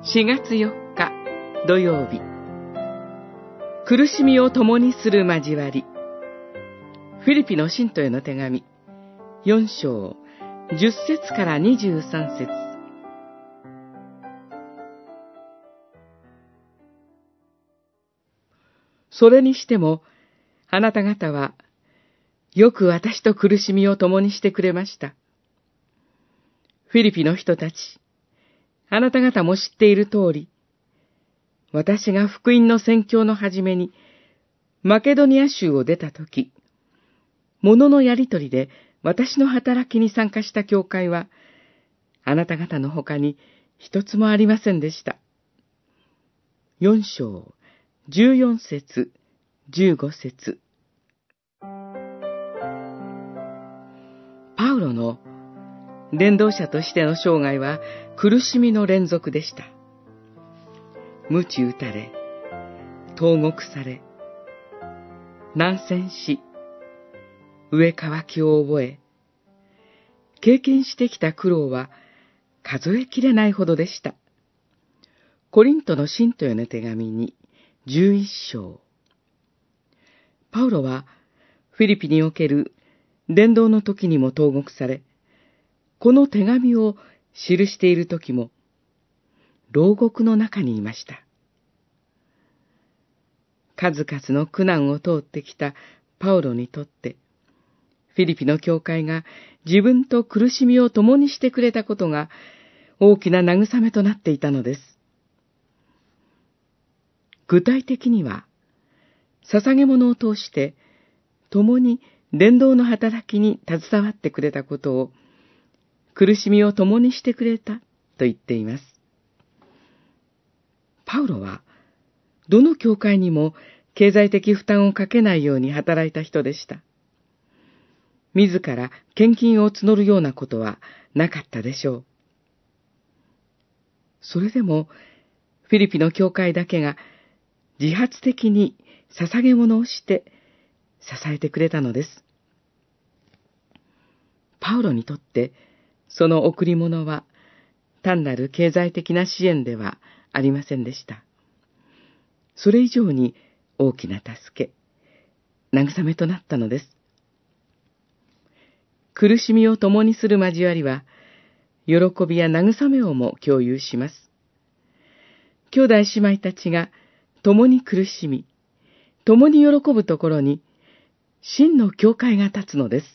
4月4日土曜日。苦しみを共にする交わり。フィリピの信徒への手紙。4章10節から23節。それにしても、あなた方は、よく私と苦しみを共にしてくれました。フィリピの人たち、あなた方も知っている通り、私が福音の宣教の初めに、マケドニア州を出たとき、物のやりとりで私の働きに参加した教会は、あなた方の他に一つもありませんでした。四章、十四節、十五節。パウロの伝道者としての生涯は苦しみの連続でした。鞭打たれ、投獄され、難戦し、上乾きを覚え、経験してきた苦労は数えきれないほどでした。コリントの信徒への手紙に11章。パウロはフィリピにおける伝道の時にも投獄され、この手紙を記している時も、牢獄の中にいました。数々の苦難を通ってきたパウロにとって、フィリピの教会が自分と苦しみを共にしてくれたことが大きな慰めとなっていたのです。具体的には、捧げ物を通して共に伝道の働きに携わってくれたことを苦しみを共にしてくれたと言っています。パウロは、どの教会にも経済的負担をかけないように働いた人でした。自ら献金を募るようなことはなかったでしょう。それでも、フィリピの教会だけが自発的に捧げ物をして支えてくれたのです。パウロにとって、その贈り物は単なる経済的な支援ではありませんでした。それ以上に大きな助け、慰めとなったのです。苦しみを共にする交わりは、喜びや慰めをも共有します。兄弟姉妹たちが共に苦しみ、共に喜ぶところに、真の教会が立つのです。